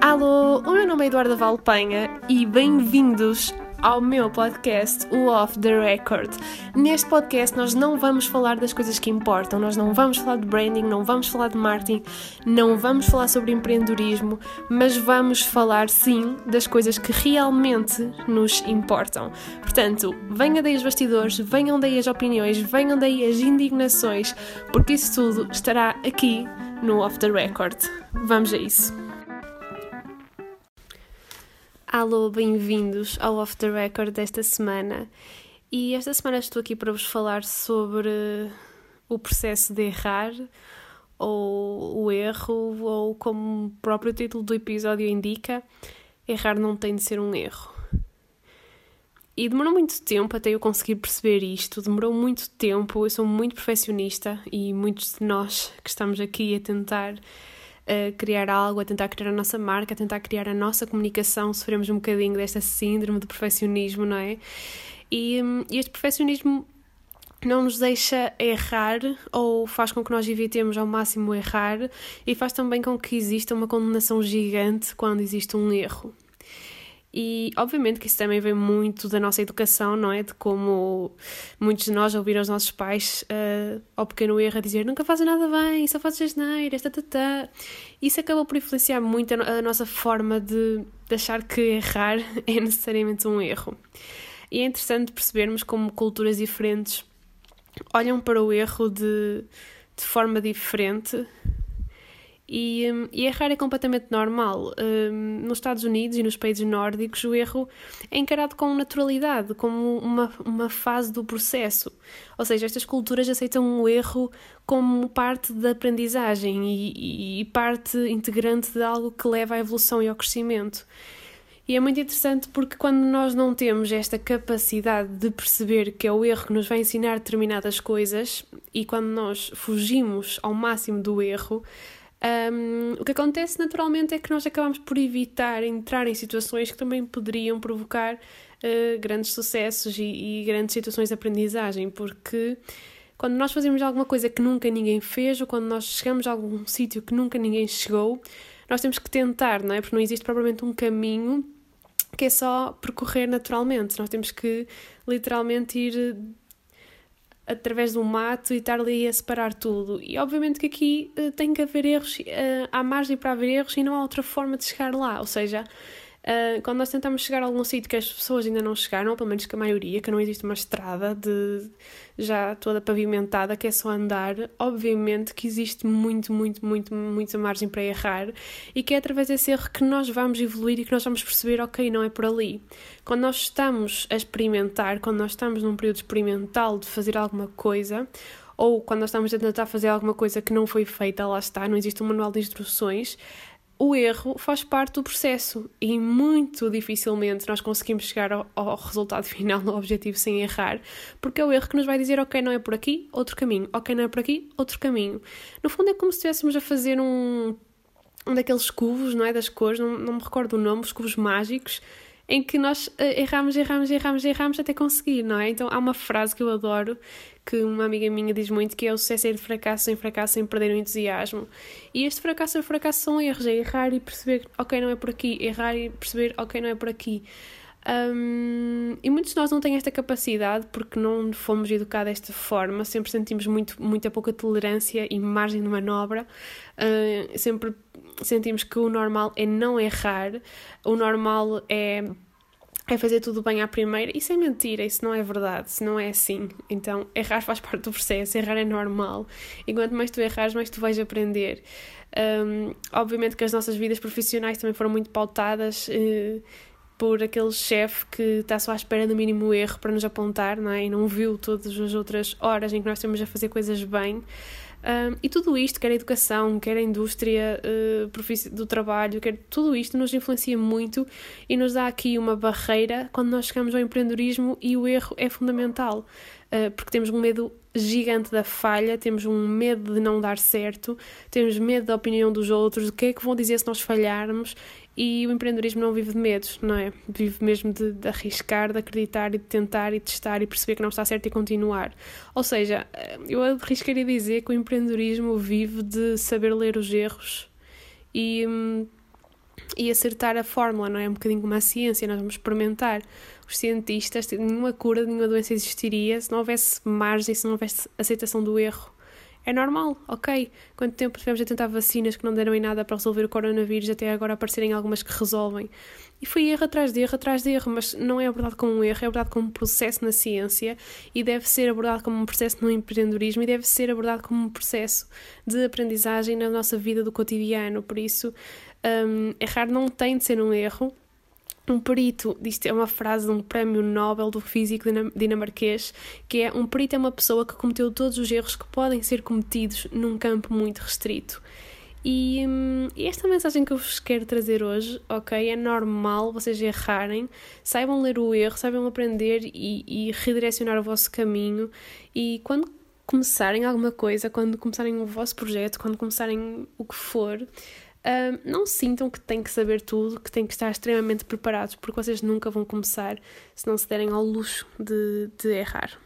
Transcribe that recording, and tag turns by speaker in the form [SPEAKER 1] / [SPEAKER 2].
[SPEAKER 1] Alô, o meu nome é Eduardo Valpenha e bem-vindos ao meu podcast, o Off the Record. Neste podcast nós não vamos falar das coisas que importam, nós não vamos falar de branding, não vamos falar de marketing, não vamos falar sobre empreendedorismo, mas vamos falar sim das coisas que realmente nos importam. Portanto, venham daí os bastidores, venham daí as opiniões, venham daí as indignações, porque isso tudo estará aqui no Off the Record. Vamos a isso. Alô, bem-vindos ao Off the Record desta semana. E esta semana estou aqui para vos falar sobre o processo de errar, ou o erro, ou como o próprio título do episódio indica, errar não tem de ser um erro. E demorou muito tempo até eu conseguir perceber isto, demorou muito tempo, eu sou muito perfeccionista e muitos de nós que estamos aqui a tentar a criar algo, a tentar criar a nossa marca, a tentar criar a nossa comunicação, sofremos um bocadinho desta síndrome de perfeccionismo, não é? E, hum, e este perfeccionismo não nos deixa errar ou faz com que nós evitemos ao máximo errar e faz também com que exista uma condenação gigante quando existe um erro. E obviamente que isso também vem muito da nossa educação, não é? De como muitos de nós ouviram os nossos pais uh, ao pequeno erro a dizer nunca fazem nada bem, só fazes asneiras, tá, tá, tá. Isso acabou por influenciar muito a, a nossa forma de, de achar que errar é necessariamente um erro. E é interessante percebermos como culturas diferentes olham para o erro de, de forma diferente e, hum, e errar é completamente normal. Um, nos Estados Unidos e nos países nórdicos, o erro é encarado com naturalidade, como uma, uma fase do processo. Ou seja, estas culturas aceitam o erro como parte da aprendizagem e, e parte integrante de algo que leva à evolução e ao crescimento. E é muito interessante porque quando nós não temos esta capacidade de perceber que é o erro que nos vai ensinar determinadas coisas e quando nós fugimos ao máximo do erro, um, o que acontece naturalmente é que nós acabamos por evitar entrar em situações que também poderiam provocar uh, grandes sucessos e, e, grandes situações de aprendizagem, porque quando nós fazemos alguma coisa que nunca ninguém fez ou quando nós chegamos a algum sítio que nunca ninguém chegou, nós temos que tentar, não é? Porque não existe propriamente um caminho que é só percorrer naturalmente. Nós temos que literalmente ir através do mato e estar ali a separar tudo. E obviamente que aqui uh, tem que haver erros, uh, há margem para haver erros e não há outra forma de chegar lá. Ou seja, Uh, quando nós tentamos chegar a algum sítio que as pessoas ainda não chegaram, ou pelo menos que a maioria, que não existe uma estrada de já toda pavimentada, que é só andar, obviamente que existe muito, muito, muito, muita margem para errar e que é através desse erro que nós vamos evoluir e que nós vamos perceber, ok, não é por ali. Quando nós estamos a experimentar, quando nós estamos num período experimental de fazer alguma coisa, ou quando nós estamos a tentar fazer alguma coisa que não foi feita, lá está, não existe um manual de instruções, o erro faz parte do processo e muito dificilmente nós conseguimos chegar ao, ao, resultado final, ao objetivo, sem errar, porque é o erro que nos vai dizer, ok, não é por aqui, outro caminho, ok, não é por aqui, outro caminho. No fundo é como se estivéssemos a fazer um, um daqueles cubos, não é, das cores, não, não me recordo o nome, os cubos mágicos, em que nós uh, erramos, erramos, erramos, erramos até conseguir, não é? Então há uma frase que eu adoro que uma amiga minha diz muito que é o sucesso é de fracasso em fracasso sem perder o entusiasmo. E este fracasso e fracasso são erros, é errar e perceber, ok, não é por aqui, errar e perceber, ok, não é por aqui. Um, e muitos de nós não têm esta capacidade porque não fomos educados desta forma, sempre sentimos muito, muita pouca tolerância e margem de manobra, uh, sempre sentimos que o normal é não errar, o normal é é fazer tudo bem à primeira. Isso é mentira, isso não é verdade, isso não é assim. Então, errar faz parte do processo, errar é normal. E quanto mais tu errares, mais tu vais aprender. Um, obviamente que as nossas vidas profissionais também foram muito pautadas uh, por aquele chefe que está só à espera do mínimo erro para nos apontar, não é? E não viu todas as outras horas em que nós temos a fazer coisas bem. Um, e tudo isto, quer a educação, quer a indústria uh, do trabalho, quer tudo isto nos influencia muito e nos dá aqui uma barreira quando nós chegamos ao empreendedorismo e o erro é fundamental, uh, porque temos um medo gigante da falha, temos um medo de não dar certo, temos medo da opinião dos outros, do que é que vão dizer se nós falharmos e o empreendedorismo não vive de medos, não é? Vive mesmo de, de, arriscar, de acreditar e de tentar e testar e perceber que não está certo e continuar. Ou seja, eh, eu arriscaria dizer que o empreendedorismo vive de saber ler os erros e, hum, e acertar a fórmula, não é? Um bocadinho como a ciência, nós vamos experimentar. Os cientistas, nenhuma cura, nenhuma doença existiria se não houvesse margem, se não houvesse aceitação do erro. É normal, ok. Quanto tempo tivemos a tentar vacinas que não deram em nada para resolver o coronavírus, até agora aparecerem algumas que resolvem. E foi erro atrás de erro atrás de erro, mas não é abordado como um erro, é abordado como um processo na ciência e deve ser abordado como um processo no empreendedorismo e deve ser abordado como um processo de aprendizagem na nossa vida do cotidiano. Por isso, um, errar não tem de ser um erro, um perito, isto é uma frase de um prémio Nobel do físico dinamarquês, que é um perito é uma pessoa que cometeu todos os erros que podem ser cometidos num campo muito restrito. E, hum, esta mensagem que eu vos quero trazer hoje, ok, é normal vocês errarem, saibam ler o erro, saibam aprender e, e redirecionar o vosso caminho e quando começarem alguma coisa, quando começarem o vosso projeto, quando começarem o que for, Não sintam que têm que saber tudo, que têm que estar extremamente preparados, porque vocês nunca vão começar se não se derem ao luxo de, de errar.